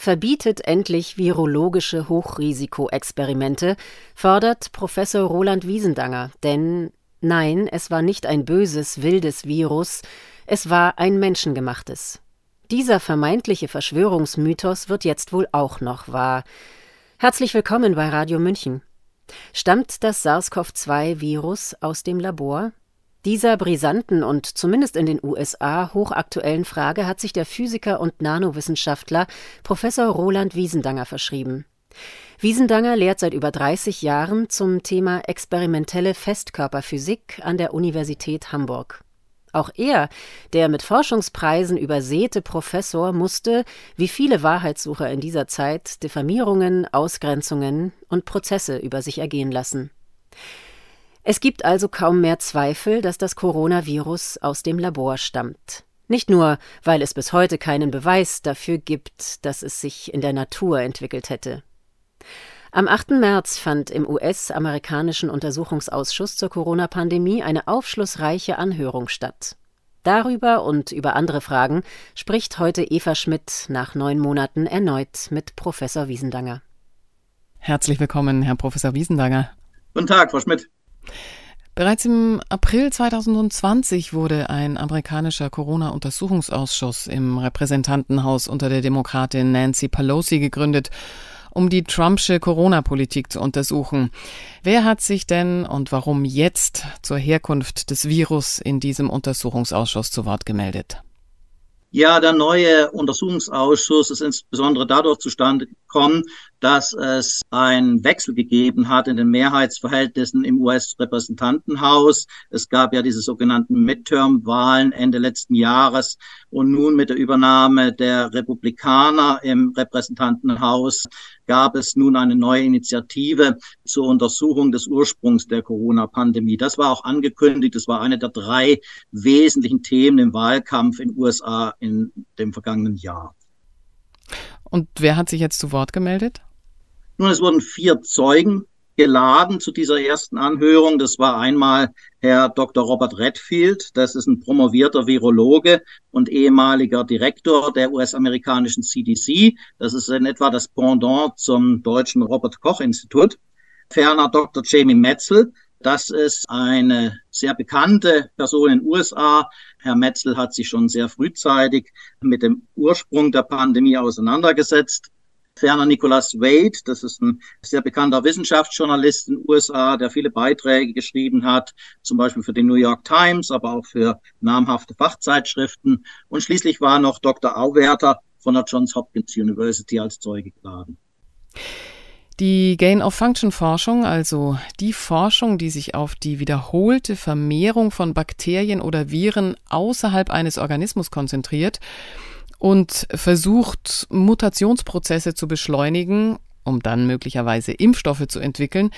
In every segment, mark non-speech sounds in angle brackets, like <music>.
Verbietet endlich virologische Hochrisikoexperimente, fordert Professor Roland Wiesendanger, denn nein, es war nicht ein böses, wildes Virus, es war ein menschengemachtes. Dieser vermeintliche Verschwörungsmythos wird jetzt wohl auch noch wahr. Herzlich willkommen bei Radio München. Stammt das SARS-CoV-2-Virus aus dem Labor? Dieser brisanten und zumindest in den USA hochaktuellen Frage hat sich der Physiker und Nanowissenschaftler Professor Roland Wiesendanger verschrieben. Wiesendanger lehrt seit über 30 Jahren zum Thema experimentelle Festkörperphysik an der Universität Hamburg. Auch er, der mit Forschungspreisen übersäte Professor, musste, wie viele Wahrheitssucher in dieser Zeit, Diffamierungen, Ausgrenzungen und Prozesse über sich ergehen lassen. Es gibt also kaum mehr Zweifel, dass das Coronavirus aus dem Labor stammt. Nicht nur, weil es bis heute keinen Beweis dafür gibt, dass es sich in der Natur entwickelt hätte. Am 8. März fand im US-amerikanischen Untersuchungsausschuss zur Corona-Pandemie eine aufschlussreiche Anhörung statt. Darüber und über andere Fragen spricht heute Eva Schmidt nach neun Monaten erneut mit Professor Wiesendanger. Herzlich willkommen, Herr Professor Wiesendanger. Guten Tag, Frau Schmidt. Bereits im April 2020 wurde ein amerikanischer Corona-Untersuchungsausschuss im Repräsentantenhaus unter der Demokratin Nancy Pelosi gegründet, um die Trumpsche Corona-Politik zu untersuchen. Wer hat sich denn und warum jetzt zur Herkunft des Virus in diesem Untersuchungsausschuss zu Wort gemeldet? Ja, der neue Untersuchungsausschuss ist insbesondere dadurch zustande gekommen, dass es einen Wechsel gegeben hat in den Mehrheitsverhältnissen im US-Repräsentantenhaus. Es gab ja diese sogenannten Midterm-Wahlen Ende letzten Jahres und nun mit der Übernahme der Republikaner im Repräsentantenhaus gab es nun eine neue Initiative zur Untersuchung des Ursprungs der Corona-Pandemie. Das war auch angekündigt. Das war eine der drei wesentlichen Themen im Wahlkampf in den USA in dem vergangenen Jahr. Und wer hat sich jetzt zu Wort gemeldet? Nun, es wurden vier Zeugen geladen zu dieser ersten Anhörung. Das war einmal Herr Dr. Robert Redfield. Das ist ein promovierter Virologe und ehemaliger Direktor der US-amerikanischen CDC. Das ist in etwa das Pendant zum deutschen Robert Koch Institut. Ferner Dr. Jamie Metzel. Das ist eine sehr bekannte Person in den USA. Herr Metzel hat sich schon sehr frühzeitig mit dem Ursprung der Pandemie auseinandergesetzt. Ferner Nicholas Wade, das ist ein sehr bekannter Wissenschaftsjournalist in den USA, der viele Beiträge geschrieben hat, zum Beispiel für die New York Times, aber auch für namhafte Fachzeitschriften. Und schließlich war noch Dr. Auwerter von der Johns Hopkins University als Zeuge geladen. Die Gain-of-Function-Forschung, also die Forschung, die sich auf die wiederholte Vermehrung von Bakterien oder Viren außerhalb eines Organismus konzentriert, und versucht, Mutationsprozesse zu beschleunigen, um dann möglicherweise Impfstoffe zu entwickeln,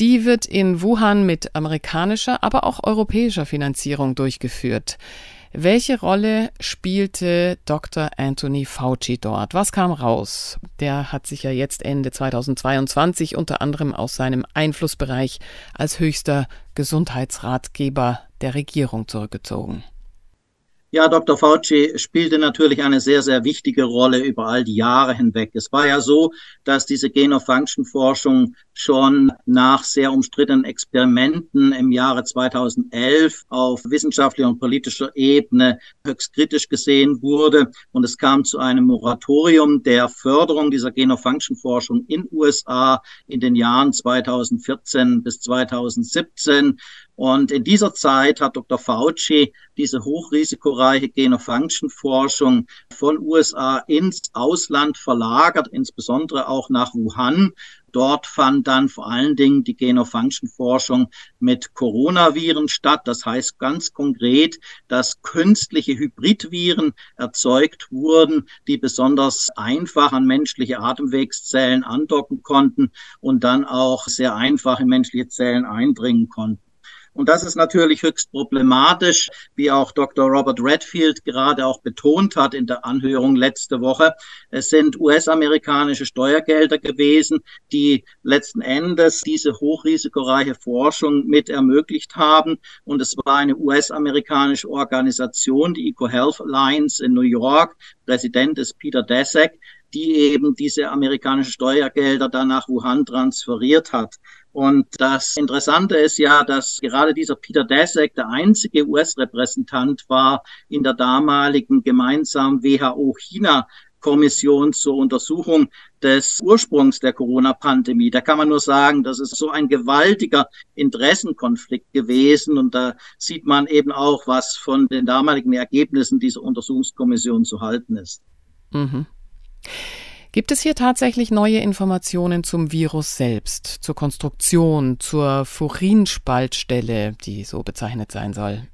die wird in Wuhan mit amerikanischer, aber auch europäischer Finanzierung durchgeführt. Welche Rolle spielte Dr. Anthony Fauci dort? Was kam raus? Der hat sich ja jetzt Ende 2022 unter anderem aus seinem Einflussbereich als höchster Gesundheitsratgeber der Regierung zurückgezogen. Ja, Dr. Fauci spielte natürlich eine sehr, sehr wichtige Rolle über all die Jahre hinweg. Es war ja so, dass diese Gain-of-Function-Forschung schon nach sehr umstrittenen Experimenten im Jahre 2011 auf wissenschaftlicher und politischer Ebene höchst kritisch gesehen wurde. Und es kam zu einem Moratorium der Förderung dieser Gain-of-Function-Forschung in USA in den Jahren 2014 bis 2017. Und in dieser Zeit hat Dr. Fauci diese hochrisikoreiche Gain-of-Function-Forschung von USA ins Ausland verlagert, insbesondere auch nach Wuhan. Dort fand dann vor allen Dingen die Gain-of-Function-Forschung mit Coronaviren statt. Das heißt ganz konkret, dass künstliche Hybridviren erzeugt wurden, die besonders einfach an menschliche Atemwegszellen andocken konnten und dann auch sehr einfach in menschliche Zellen eindringen konnten. Und das ist natürlich höchst problematisch, wie auch Dr. Robert Redfield gerade auch betont hat in der Anhörung letzte Woche. Es sind US-amerikanische Steuergelder gewesen, die letzten Endes diese hochrisikoreiche Forschung mit ermöglicht haben. Und es war eine US-amerikanische Organisation, die EcoHealth Alliance in New York. Präsident ist Peter Daszak, die eben diese amerikanischen Steuergelder dann nach Wuhan transferiert hat. Und das Interessante ist ja, dass gerade dieser Peter Daszak der einzige US-Repräsentant war in der damaligen gemeinsamen WHO-China Kommission zur Untersuchung des Ursprungs der Corona-Pandemie. Da kann man nur sagen, das ist so ein gewaltiger Interessenkonflikt gewesen. Und da sieht man eben auch, was von den damaligen Ergebnissen dieser Untersuchungskommission zu halten ist. Mhm. Gibt es hier tatsächlich neue Informationen zum Virus selbst, zur Konstruktion, zur Furinspaltstelle, die so bezeichnet sein soll?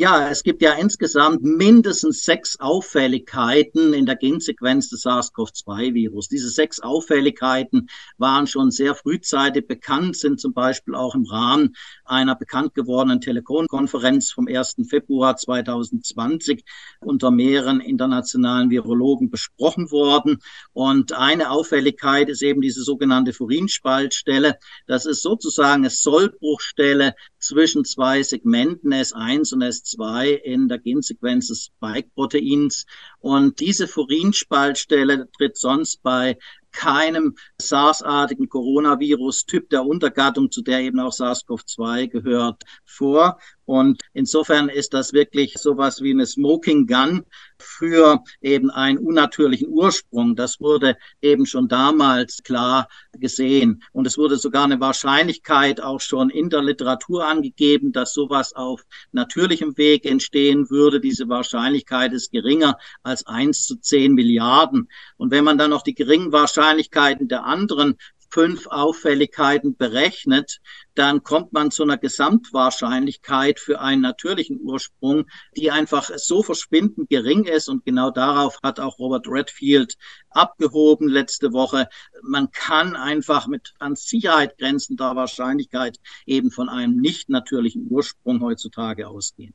Ja, es gibt ja insgesamt mindestens sechs Auffälligkeiten in der Gensequenz des SARS-CoV-2-Virus. Diese sechs Auffälligkeiten waren schon sehr frühzeitig bekannt, sind zum Beispiel auch im Rahmen einer bekannt gewordenen Telefonkonferenz vom 1. Februar 2020 unter mehreren internationalen Virologen besprochen worden. Und eine Auffälligkeit ist eben diese sogenannte Furinspaltstelle. Das ist sozusagen eine Sollbruchstelle zwischen zwei Segmenten S1 und S2 in der Gensequenz des Spike-Proteins. Und diese Furinspaltstelle tritt sonst bei keinem SARS-artigen Coronavirus-Typ der Untergattung, zu der eben auch SARS-CoV-2 gehört, vor. Und insofern ist das wirklich sowas wie eine Smoking Gun für eben einen unnatürlichen Ursprung. Das wurde eben schon damals klar gesehen. Und es wurde sogar eine Wahrscheinlichkeit auch schon in der Literatur angegeben, dass sowas auf natürlichem Weg entstehen würde. Diese Wahrscheinlichkeit ist geringer als eins zu zehn Milliarden. Und wenn man dann noch die geringen Wahrscheinlichkeiten der anderen fünf Auffälligkeiten berechnet, dann kommt man zu einer Gesamtwahrscheinlichkeit für einen natürlichen Ursprung, die einfach so verschwindend gering ist. Und genau darauf hat auch Robert Redfield abgehoben letzte Woche. Man kann einfach mit an Sicherheit grenzender Wahrscheinlichkeit eben von einem nicht natürlichen Ursprung heutzutage ausgehen.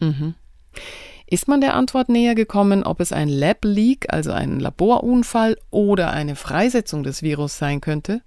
Mhm. Ist man der Antwort näher gekommen, ob es ein Lab-Leak, also ein Laborunfall oder eine Freisetzung des Virus sein könnte?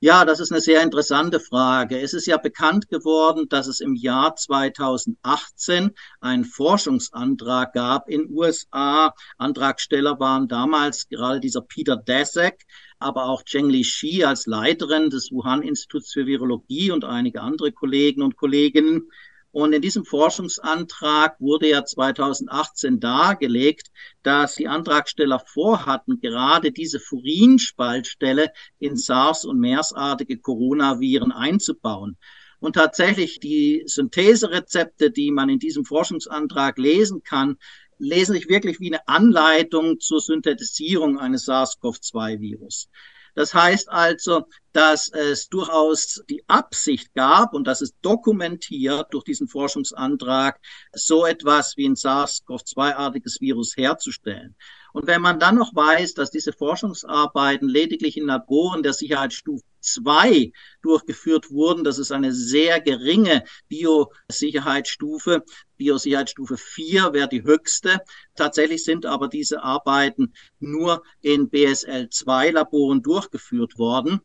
Ja, das ist eine sehr interessante Frage. Es ist ja bekannt geworden, dass es im Jahr 2018 einen Forschungsantrag gab in USA. Antragsteller waren damals gerade dieser Peter Daszak, aber auch Zhengli Shi als Leiterin des Wuhan-Instituts für Virologie und einige andere Kollegen und Kolleginnen. Und in diesem Forschungsantrag wurde ja 2018 dargelegt, dass die Antragsteller vorhatten, gerade diese Furinspaltstelle in SARS- und MERS-artige Coronaviren einzubauen. Und tatsächlich die Syntheserezepte, die man in diesem Forschungsantrag lesen kann, lesen sich wirklich wie eine Anleitung zur Synthetisierung eines SARS-CoV-2-Virus. Das heißt also, dass es durchaus die Absicht gab und das ist dokumentiert durch diesen Forschungsantrag, so etwas wie ein SARS-CoV-2-artiges Virus herzustellen. Und wenn man dann noch weiß, dass diese Forschungsarbeiten lediglich in Laboren der Sicherheitsstufe 2 durchgeführt wurden, das ist eine sehr geringe Biosicherheitsstufe. Biosicherheitsstufe 4 wäre die höchste. Tatsächlich sind aber diese Arbeiten nur in BSL 2 Laboren durchgeführt worden.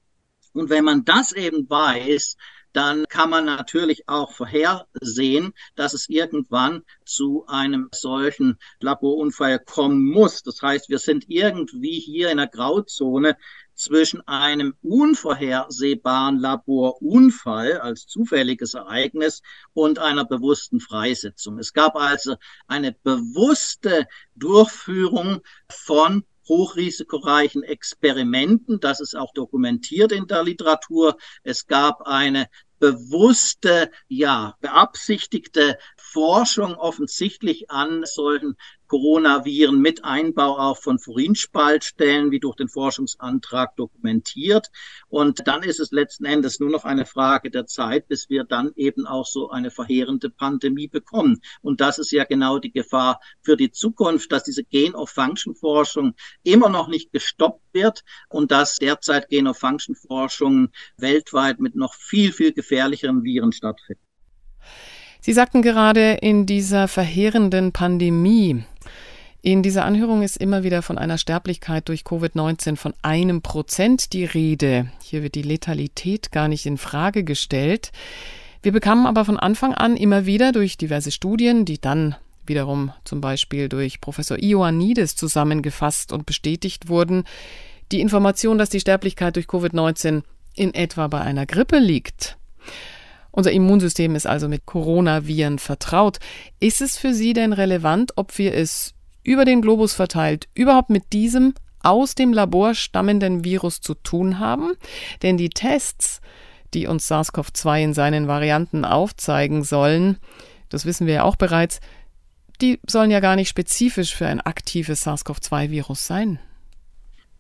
Und wenn man das eben weiß, dann kann man natürlich auch vorhersehen, dass es irgendwann zu einem solchen Laborunfall kommen muss. Das heißt, wir sind irgendwie hier in einer Grauzone zwischen einem unvorhersehbaren Laborunfall als zufälliges Ereignis und einer bewussten Freisetzung. Es gab also eine bewusste Durchführung von hochrisikoreichen Experimenten. Das ist auch dokumentiert in der Literatur. Es gab eine bewusste, ja, beabsichtigte Forschung offensichtlich an solchen Coronaviren mit Einbau auch von Furinspaltstellen, wie durch den Forschungsantrag dokumentiert. Und dann ist es letzten Endes nur noch eine Frage der Zeit, bis wir dann eben auch so eine verheerende Pandemie bekommen. Und das ist ja genau die Gefahr für die Zukunft, dass diese Gain-of-Function-Forschung immer noch nicht gestoppt wird und dass derzeit Gain-of-Function-Forschung weltweit mit noch viel, viel gefährlicheren Viren stattfindet. Sie sagten gerade in dieser verheerenden Pandemie, in dieser Anhörung ist immer wieder von einer Sterblichkeit durch Covid-19 von einem Prozent die Rede. Hier wird die Letalität gar nicht in Frage gestellt. Wir bekamen aber von Anfang an immer wieder durch diverse Studien, die dann wiederum zum Beispiel durch Professor Ioannidis zusammengefasst und bestätigt wurden. Die Information, dass die Sterblichkeit durch Covid-19 in etwa bei einer Grippe liegt. Unser Immunsystem ist also mit Coronaviren vertraut. Ist es für Sie denn relevant, ob wir es über den Globus verteilt überhaupt mit diesem aus dem Labor stammenden Virus zu tun haben? Denn die Tests, die uns SARS-CoV-2 in seinen Varianten aufzeigen sollen, das wissen wir ja auch bereits, die sollen ja gar nicht spezifisch für ein aktives SARS-CoV-2-Virus sein.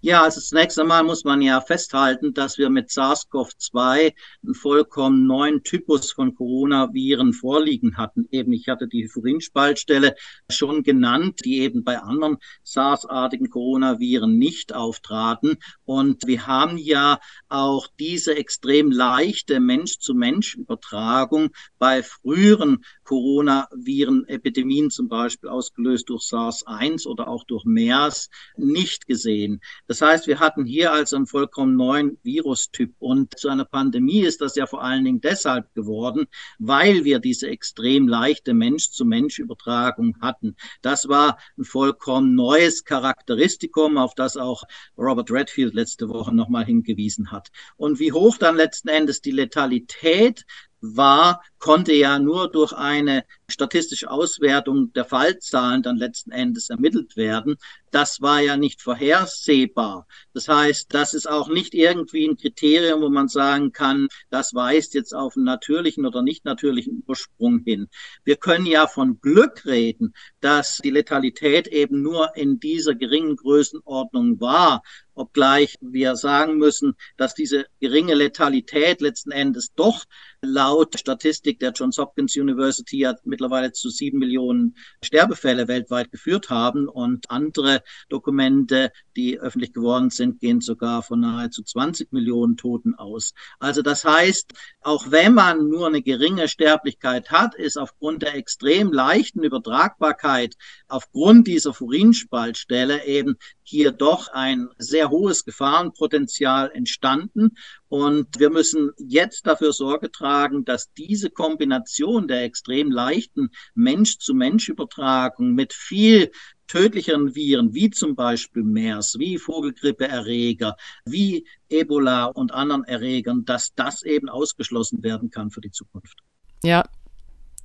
Ja, also zunächst einmal muss man ja festhalten, dass wir mit SARS-CoV-2 einen vollkommen neuen Typus von Coronaviren vorliegen hatten. Eben, ich hatte die Furinspaltstelle schon genannt, die eben bei anderen SARS-artigen Coronaviren nicht auftraten. Und wir haben ja auch diese extrem leichte Mensch-zu-Mensch-Übertragung bei früheren Coronaviren-Epidemien, zum Beispiel ausgelöst durch SARS-1 oder auch durch MERS, nicht gesehen. Das heißt, wir hatten hier also einen vollkommen neuen Virustyp. Und zu einer Pandemie ist das ja vor allen Dingen deshalb geworden, weil wir diese extrem leichte Mensch-zu-Mensch-Übertragung hatten. Das war ein vollkommen neues Charakteristikum, auf das auch Robert Redfield letzte Woche nochmal hingewiesen hat. Und wie hoch dann letzten Endes die Letalität war, konnte ja nur durch eine statistische Auswertung der Fallzahlen dann letzten Endes ermittelt werden. Das war ja nicht vorhersehbar. Das heißt, das ist auch nicht irgendwie ein Kriterium, wo man sagen kann, das weist jetzt auf einen natürlichen oder nicht natürlichen Ursprung hin. Wir können ja von Glück reden, dass die Letalität eben nur in dieser geringen Größenordnung war, obgleich wir sagen müssen, dass diese geringe Letalität letzten Endes doch laut Statistik der Johns Hopkins University ja mittlerweile zu sieben Millionen Sterbefälle weltweit geführt haben und andere Dokumente, die öffentlich geworden sind, gehen sogar von nahezu 20 Millionen Toten aus. Also das heißt, auch wenn man nur eine geringe Sterblichkeit hat, ist aufgrund der extrem leichten Übertragbarkeit, aufgrund dieser Furinspaltstelle eben hier doch ein sehr hohes Gefahrenpotenzial entstanden. Und wir müssen jetzt dafür Sorge tragen, dass diese Kombination der extrem leichten Mensch-zu-Mensch-Übertragung mit viel tödlicheren Viren, wie zum Beispiel MERS, wie Vogelgrippeerreger, wie Ebola und anderen Erregern, dass das eben ausgeschlossen werden kann für die Zukunft. Ja,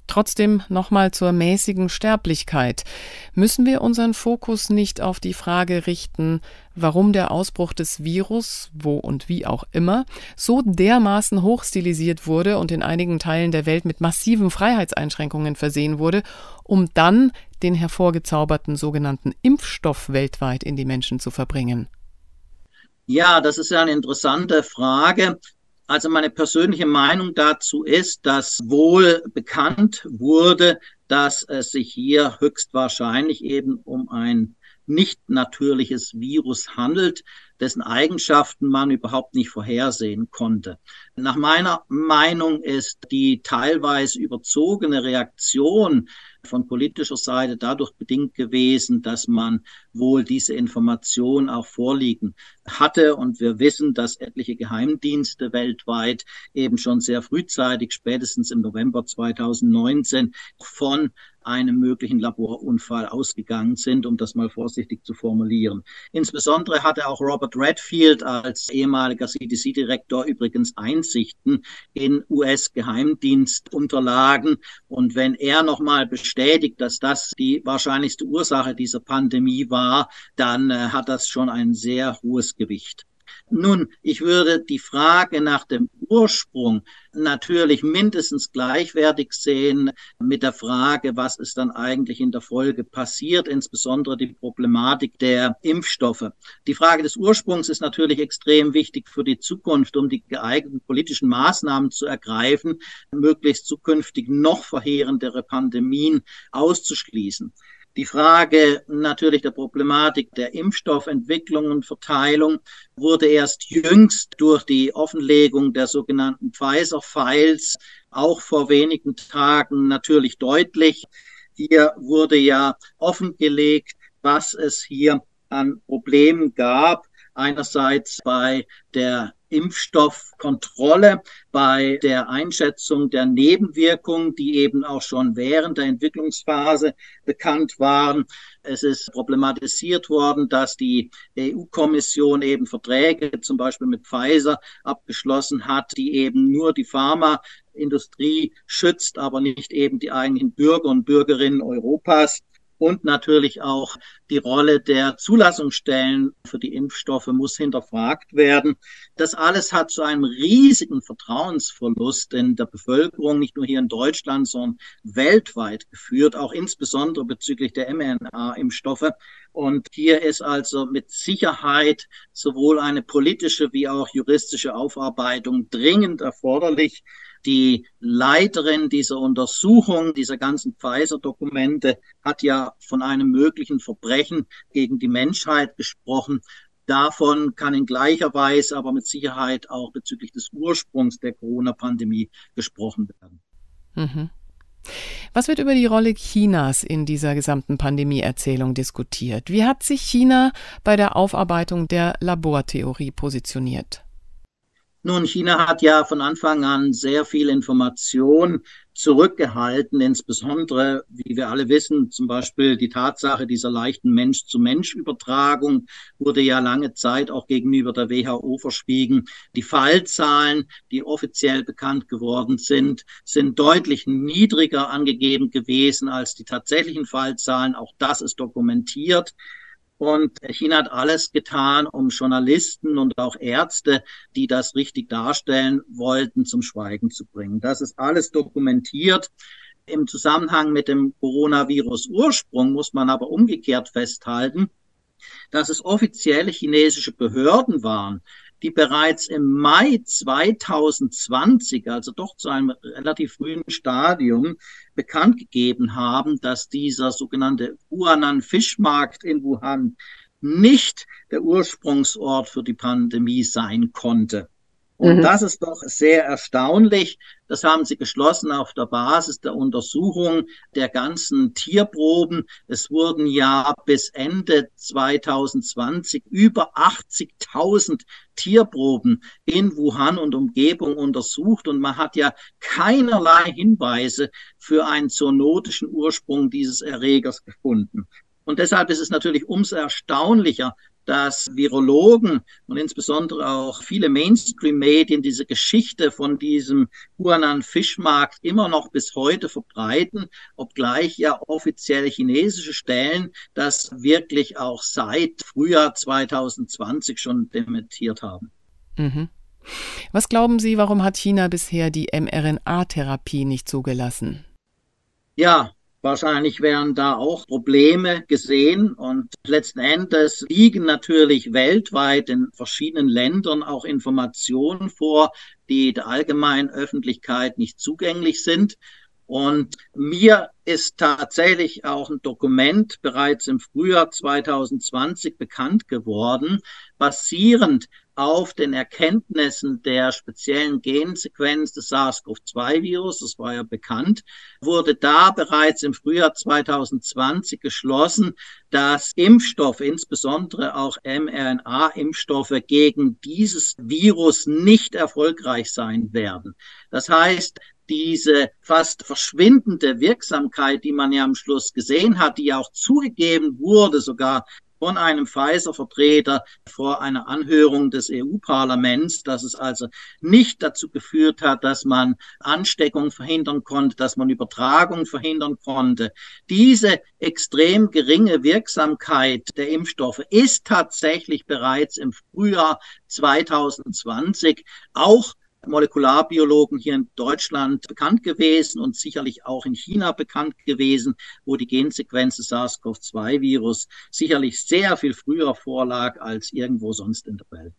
Trotzdem nochmal zur mäßigen Sterblichkeit. Müssen wir unseren Fokus nicht auf die Frage richten, warum der Ausbruch des Virus, wo und wie auch immer, so dermaßen hochstilisiert wurde und in einigen Teilen der Welt mit massiven Freiheitseinschränkungen versehen wurde, um dann den hervorgezauberten sogenannten Impfstoff weltweit in die Menschen zu verbringen? Ja, das ist ja eine interessante Frage. Also meine persönliche Meinung dazu ist, dass wohl bekannt wurde, dass es sich hier höchstwahrscheinlich eben um ein nicht natürliches Virus handelt, dessen Eigenschaften man überhaupt nicht vorhersehen konnte. Nach meiner Meinung ist die teilweise überzogene Reaktion von politischer Seite dadurch bedingt gewesen, dass man wohl diese Information auch vorliegen hatte. Und wir wissen, dass etliche Geheimdienste weltweit eben schon sehr frühzeitig, spätestens im November 2019, von einem möglichen Laborunfall ausgegangen sind, um das mal vorsichtig zu formulieren. Insbesondere hatte auch Robert Redfield als ehemaliger CDC-Direktor übrigens Einsichten in US-Geheimdienstunterlagen. Und wenn er nochmal bestätigt, dass das die wahrscheinlichste Ursache dieser Pandemie war, dann äh, hat das schon ein sehr hohes Gewicht. Nun, ich würde die Frage nach dem Ursprung natürlich mindestens gleichwertig sehen mit der Frage, was ist dann eigentlich in der Folge passiert, insbesondere die Problematik der Impfstoffe. Die Frage des Ursprungs ist natürlich extrem wichtig für die Zukunft, um die geeigneten politischen Maßnahmen zu ergreifen, möglichst zukünftig noch verheerendere Pandemien auszuschließen. Die Frage natürlich der Problematik der Impfstoffentwicklung und Verteilung wurde erst jüngst durch die Offenlegung der sogenannten Pfizer-Files auch vor wenigen Tagen natürlich deutlich. Hier wurde ja offengelegt, was es hier an Problemen gab. Einerseits bei der Impfstoffkontrolle, bei der Einschätzung der Nebenwirkungen, die eben auch schon während der Entwicklungsphase bekannt waren. Es ist problematisiert worden, dass die EU-Kommission eben Verträge zum Beispiel mit Pfizer abgeschlossen hat, die eben nur die Pharmaindustrie schützt, aber nicht eben die eigenen Bürger und Bürgerinnen Europas und natürlich auch die Rolle der Zulassungsstellen für die Impfstoffe muss hinterfragt werden. Das alles hat zu einem riesigen Vertrauensverlust in der Bevölkerung, nicht nur hier in Deutschland, sondern weltweit geführt, auch insbesondere bezüglich der mRNA-Impfstoffe. Und hier ist also mit Sicherheit sowohl eine politische wie auch juristische Aufarbeitung dringend erforderlich. Die Leiterin dieser Untersuchung, dieser ganzen Pfizer-Dokumente, hat ja von einem möglichen Verbrechen gegen die Menschheit gesprochen. Davon kann in gleicher Weise, aber mit Sicherheit auch bezüglich des Ursprungs der Corona-Pandemie gesprochen werden. Mhm. Was wird über die Rolle Chinas in dieser gesamten Pandemieerzählung diskutiert? Wie hat sich China bei der Aufarbeitung der Labortheorie positioniert? Nun, China hat ja von Anfang an sehr viel Information zurückgehalten, insbesondere, wie wir alle wissen, zum Beispiel die Tatsache dieser leichten Mensch-zu-Mensch-Übertragung wurde ja lange Zeit auch gegenüber der WHO verschwiegen. Die Fallzahlen, die offiziell bekannt geworden sind, sind deutlich niedriger angegeben gewesen als die tatsächlichen Fallzahlen. Auch das ist dokumentiert. Und China hat alles getan, um Journalisten und auch Ärzte, die das richtig darstellen wollten, zum Schweigen zu bringen. Das ist alles dokumentiert. Im Zusammenhang mit dem Coronavirus-Ursprung muss man aber umgekehrt festhalten, dass es offizielle chinesische Behörden waren, die bereits im Mai 2020, also doch zu einem relativ frühen Stadium, bekannt gegeben haben, dass dieser sogenannte Huanan Fischmarkt in Wuhan nicht der Ursprungsort für die Pandemie sein konnte. Und mhm. das ist doch sehr erstaunlich. Das haben sie geschlossen auf der Basis der Untersuchung der ganzen Tierproben. Es wurden ja bis Ende 2020 über 80.000 Tierproben in Wuhan und Umgebung untersucht. Und man hat ja keinerlei Hinweise für einen zoonotischen Ursprung dieses Erregers gefunden. Und deshalb ist es natürlich umso erstaunlicher, dass Virologen und insbesondere auch viele Mainstream-Medien diese Geschichte von diesem Huanan-Fischmarkt immer noch bis heute verbreiten, obgleich ja offiziell chinesische Stellen das wirklich auch seit Frühjahr 2020 schon dementiert haben. Mhm. Was glauben Sie, warum hat China bisher die mRNA-Therapie nicht zugelassen? Ja, Wahrscheinlich werden da auch Probleme gesehen und letzten Endes liegen natürlich weltweit in verschiedenen Ländern auch Informationen vor, die der allgemeinen Öffentlichkeit nicht zugänglich sind. Und mir ist tatsächlich auch ein Dokument bereits im Frühjahr 2020 bekannt geworden, basierend auf den Erkenntnissen der speziellen Gensequenz des SARS-CoV-2-Virus, das war ja bekannt, wurde da bereits im Frühjahr 2020 geschlossen, dass Impfstoffe, insbesondere auch mRNA-Impfstoffe gegen dieses Virus nicht erfolgreich sein werden. Das heißt, diese fast verschwindende Wirksamkeit, die man ja am Schluss gesehen hat, die auch zugegeben wurde, sogar von einem Pfizer-Vertreter vor einer Anhörung des EU-Parlaments, dass es also nicht dazu geführt hat, dass man Ansteckung verhindern konnte, dass man Übertragung verhindern konnte. Diese extrem geringe Wirksamkeit der Impfstoffe ist tatsächlich bereits im Frühjahr 2020 auch Molekularbiologen hier in Deutschland bekannt gewesen und sicherlich auch in China bekannt gewesen, wo die Gensequenz des SARS-CoV-2-Virus sicherlich sehr viel früher vorlag als irgendwo sonst in der Welt.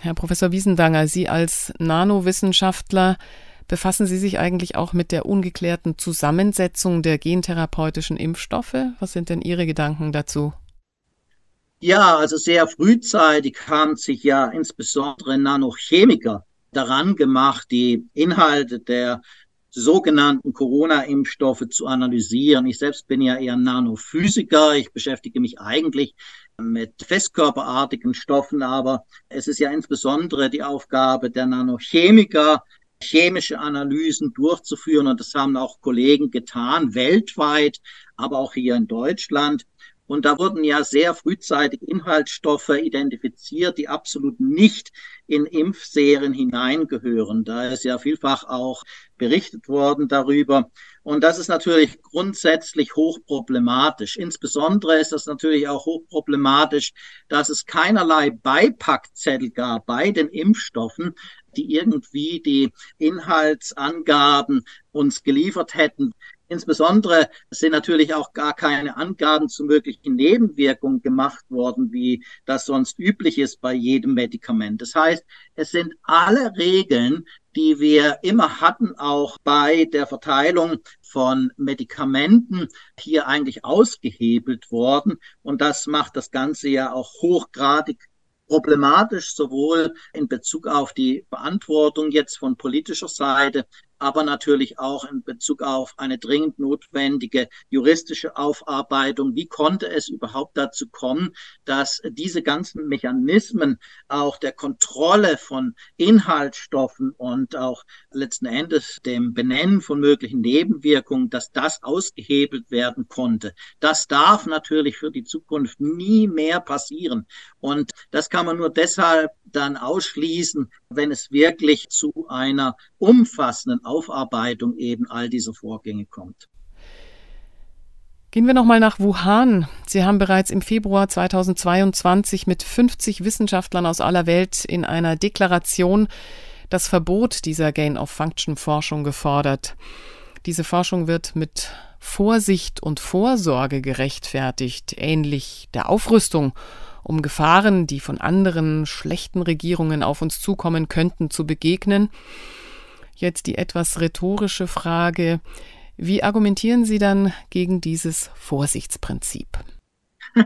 Herr Professor Wiesendanger, Sie als Nanowissenschaftler, befassen Sie sich eigentlich auch mit der ungeklärten Zusammensetzung der gentherapeutischen Impfstoffe? Was sind denn Ihre Gedanken dazu? Ja, also sehr frühzeitig haben sich ja insbesondere Nanochemiker daran gemacht, die Inhalte der sogenannten Corona-Impfstoffe zu analysieren. Ich selbst bin ja eher Nanophysiker. Ich beschäftige mich eigentlich mit festkörperartigen Stoffen, aber es ist ja insbesondere die Aufgabe der Nanochemiker, chemische Analysen durchzuführen. Und das haben auch Kollegen getan, weltweit, aber auch hier in Deutschland. Und da wurden ja sehr frühzeitig Inhaltsstoffe identifiziert, die absolut nicht in Impfserien hineingehören. Da ist ja vielfach auch berichtet worden darüber. Und das ist natürlich grundsätzlich hochproblematisch. Insbesondere ist das natürlich auch hochproblematisch, dass es keinerlei Beipackzettel gab bei den Impfstoffen, die irgendwie die Inhaltsangaben uns geliefert hätten. Insbesondere sind natürlich auch gar keine Angaben zu möglichen Nebenwirkungen gemacht worden, wie das sonst üblich ist bei jedem Medikament. Das heißt, es sind alle Regeln, die wir immer hatten, auch bei der Verteilung von Medikamenten hier eigentlich ausgehebelt worden. Und das macht das Ganze ja auch hochgradig problematisch, sowohl in Bezug auf die Beantwortung jetzt von politischer Seite, aber natürlich auch in Bezug auf eine dringend notwendige juristische Aufarbeitung. Wie konnte es überhaupt dazu kommen, dass diese ganzen Mechanismen auch der Kontrolle von Inhaltsstoffen und auch letzten Endes dem Benennen von möglichen Nebenwirkungen, dass das ausgehebelt werden konnte? Das darf natürlich für die Zukunft nie mehr passieren. Und das kann man nur deshalb dann ausschließen, wenn es wirklich zu einer umfassenden Aufarbeitung eben all dieser Vorgänge kommt. Gehen wir nochmal nach Wuhan. Sie haben bereits im Februar 2022 mit 50 Wissenschaftlern aus aller Welt in einer Deklaration das Verbot dieser Gain-of-Function-Forschung gefordert. Diese Forschung wird mit Vorsicht und Vorsorge gerechtfertigt, ähnlich der Aufrüstung um Gefahren, die von anderen schlechten Regierungen auf uns zukommen könnten, zu begegnen. Jetzt die etwas rhetorische Frage, wie argumentieren Sie dann gegen dieses Vorsichtsprinzip? <laughs>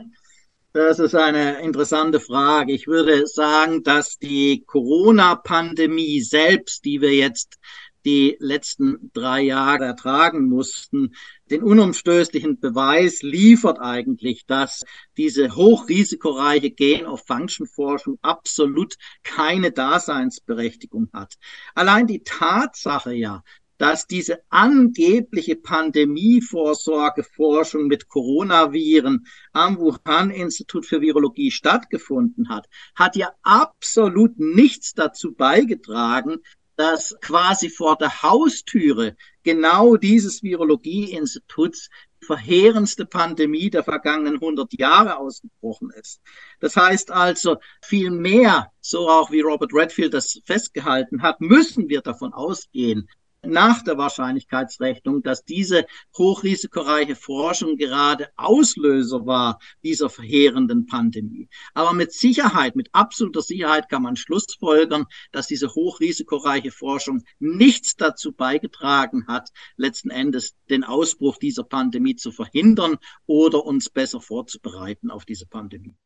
Das ist eine interessante Frage. Ich würde sagen, dass die Corona-Pandemie selbst, die wir jetzt die letzten drei Jahre ertragen mussten, den unumstößlichen Beweis liefert eigentlich, dass diese hochrisikoreiche Gain-of-Function-Forschung absolut keine Daseinsberechtigung hat. Allein die Tatsache ja, dass diese angebliche Pandemievorsorgeforschung mit Coronaviren am Wuhan-Institut für Virologie stattgefunden hat, hat ja absolut nichts dazu beigetragen, dass quasi vor der Haustüre genau dieses Virologieinstituts die verheerendste Pandemie der vergangenen 100 Jahre ausgebrochen ist. Das heißt also, viel mehr, so auch wie Robert Redfield das festgehalten hat, müssen wir davon ausgehen, nach der Wahrscheinlichkeitsrechnung, dass diese hochrisikoreiche Forschung gerade Auslöser war dieser verheerenden Pandemie. Aber mit Sicherheit, mit absoluter Sicherheit kann man schlussfolgern, dass diese hochrisikoreiche Forschung nichts dazu beigetragen hat, letzten Endes den Ausbruch dieser Pandemie zu verhindern oder uns besser vorzubereiten auf diese Pandemie.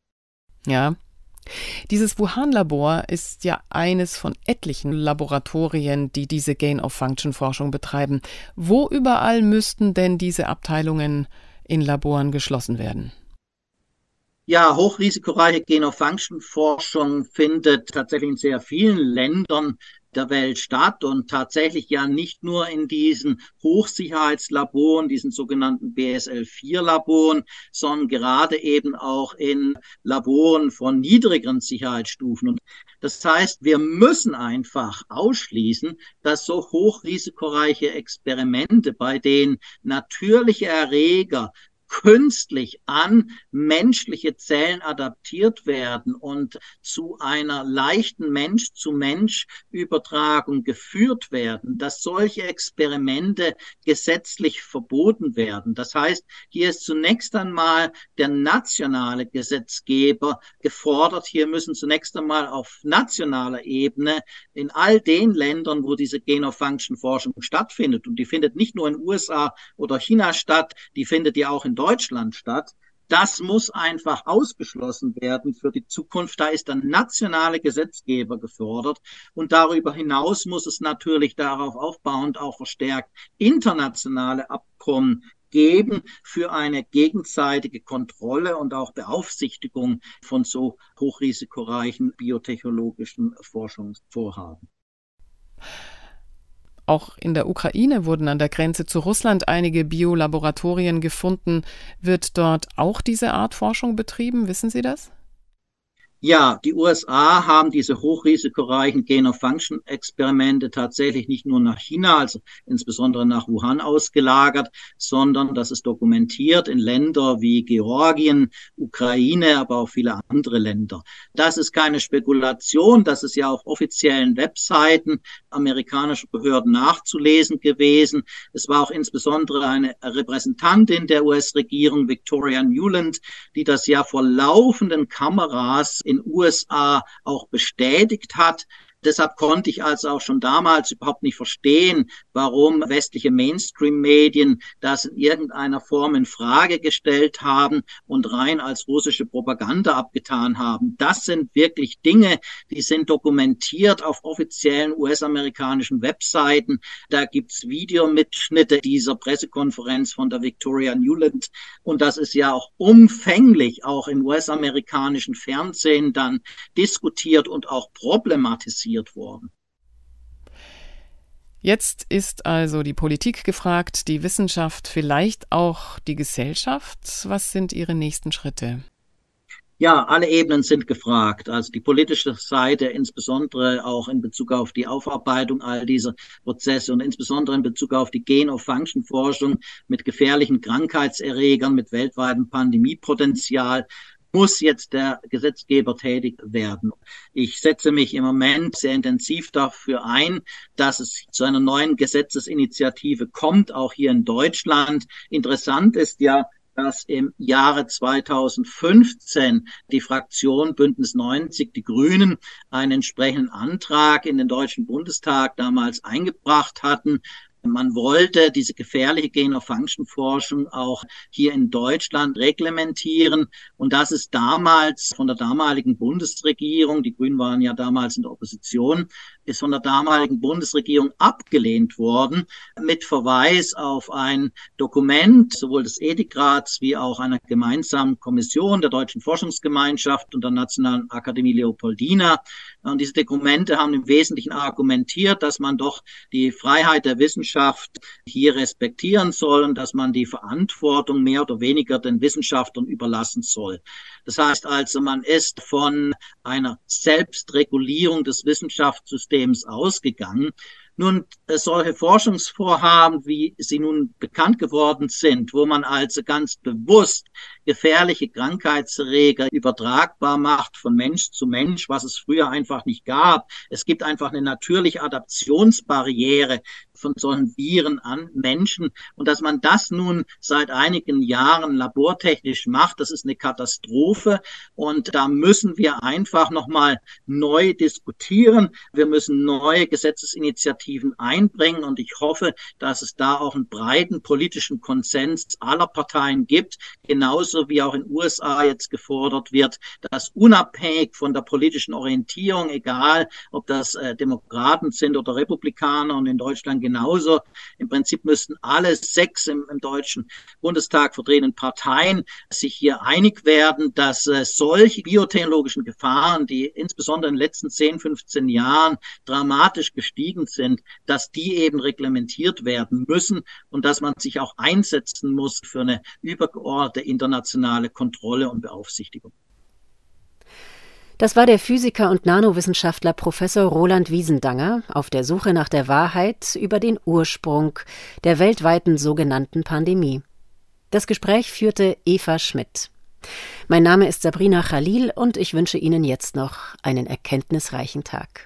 Ja, dieses Wuhan-Labor ist ja eines von etlichen Laboratorien, die diese Gain-of-Function-Forschung betreiben. Wo überall müssten denn diese Abteilungen in Laboren geschlossen werden? Ja, hochrisikoreiche Gain-of-Function-Forschung findet tatsächlich in sehr vielen Ländern der Welt statt und tatsächlich ja nicht nur in diesen Hochsicherheitslaboren, diesen sogenannten BSL-4-Laboren, sondern gerade eben auch in Laboren von niedrigeren Sicherheitsstufen. Und das heißt, wir müssen einfach ausschließen, dass so hochrisikoreiche Experimente, bei denen natürliche Erreger künstlich an menschliche Zellen adaptiert werden und zu einer leichten Mensch-zu-Mensch-Übertragung geführt werden, dass solche Experimente gesetzlich verboten werden. Das heißt, hier ist zunächst einmal der nationale Gesetzgeber gefordert. Hier müssen zunächst einmal auf nationaler Ebene in all den Ländern, wo diese Gain-of-Function-Forschung stattfindet, und die findet nicht nur in USA oder China statt, die findet ja auch in Deutschland statt, Das muss einfach ausgeschlossen werden für die Zukunft. Da ist der nationale Gesetzgeber gefordert. Und darüber hinaus muss es natürlich darauf aufbauend auch verstärkt internationale Abkommen geben für eine gegenseitige Kontrolle und auch Beaufsichtigung von so hochrisikoreichen biotechnologischen Forschungsvorhaben. Auch in der Ukraine wurden an der Grenze zu Russland einige Biolaboratorien gefunden. Wird dort auch diese Art Forschung betrieben? Wissen Sie das? Ja, die USA haben diese hochrisikoreichen Gain-of-Function-Experimente tatsächlich nicht nur nach China, also insbesondere nach Wuhan ausgelagert, sondern das ist dokumentiert in Länder wie Georgien, Ukraine, aber auch viele andere Länder. Das ist keine Spekulation, das ist ja auf offiziellen Webseiten amerikanischer Behörden nachzulesen gewesen. Es war auch insbesondere eine Repräsentantin der US-Regierung, Victoria Newland, die das ja vor laufenden Kameras in USA auch bestätigt hat. Deshalb konnte ich also auch schon damals überhaupt nicht verstehen, warum westliche Mainstream-Medien das in irgendeiner Form in Frage gestellt haben und rein als russische Propaganda abgetan haben. Das sind wirklich Dinge, die sind dokumentiert auf offiziellen US-amerikanischen Webseiten. Da gibt's Videomitschnitte dieser Pressekonferenz von der Victoria Newland. Und das ist ja auch umfänglich auch im US-amerikanischen Fernsehen dann diskutiert und auch problematisiert worden. Jetzt ist also die Politik gefragt, die Wissenschaft, vielleicht auch die Gesellschaft. Was sind Ihre nächsten Schritte? Ja, alle Ebenen sind gefragt. Also die politische Seite, insbesondere auch in Bezug auf die Aufarbeitung all dieser Prozesse und insbesondere in Bezug auf die Gain-of-Function-Forschung mit gefährlichen Krankheitserregern, mit weltweitem Pandemiepotenzial muss jetzt der Gesetzgeber tätig werden. Ich setze mich im Moment sehr intensiv dafür ein, dass es zu einer neuen Gesetzesinitiative kommt, auch hier in Deutschland. Interessant ist ja, dass im Jahre 2015 die Fraktion Bündnis 90, die Grünen, einen entsprechenden Antrag in den Deutschen Bundestag damals eingebracht hatten, man wollte diese gefährliche Gain-of-Function-Forschung auch hier in Deutschland reglementieren. Und das ist damals von der damaligen Bundesregierung, die Grünen waren ja damals in der Opposition, ist von der damaligen Bundesregierung abgelehnt worden mit Verweis auf ein Dokument sowohl des Ethikrats wie auch einer gemeinsamen Kommission der Deutschen Forschungsgemeinschaft und der Nationalen Akademie Leopoldina. Und diese Dokumente haben im Wesentlichen argumentiert, dass man doch die Freiheit der Wissenschaft hier respektieren soll und dass man die Verantwortung mehr oder weniger den Wissenschaftlern überlassen soll. Das heißt also, man ist von einer Selbstregulierung des Wissenschaftssystems ausgegangen. Nun, äh, solche Forschungsvorhaben, wie sie nun bekannt geworden sind, wo man also ganz bewusst gefährliche Krankheitserreger übertragbar macht von Mensch zu Mensch, was es früher einfach nicht gab. Es gibt einfach eine natürliche Adaptionsbarriere von solchen Viren an Menschen. Und dass man das nun seit einigen Jahren labortechnisch macht, das ist eine Katastrophe. Und da müssen wir einfach nochmal neu diskutieren. Wir müssen neue Gesetzesinitiativen Initiativen einbringen. Und ich hoffe, dass es da auch einen breiten politischen Konsens aller Parteien gibt, genauso wie auch in den USA jetzt gefordert wird, dass unabhängig von der politischen Orientierung, egal ob das äh, Demokraten sind oder Republikaner und in Deutschland genauso, im Prinzip müssten alle sechs im, im Deutschen Bundestag vertretenen Parteien sich hier einig werden, dass äh, solche biotechnologischen Gefahren, die insbesondere in den letzten 10, 15 Jahren dramatisch gestiegen sind, dass die eben reglementiert werden müssen und dass man sich auch einsetzen muss für eine übergeordnete internationale Kontrolle und Beaufsichtigung. Das war der Physiker und Nanowissenschaftler Professor Roland Wiesendanger auf der Suche nach der Wahrheit über den Ursprung der weltweiten sogenannten Pandemie. Das Gespräch führte Eva Schmidt. Mein Name ist Sabrina Khalil und ich wünsche Ihnen jetzt noch einen erkenntnisreichen Tag.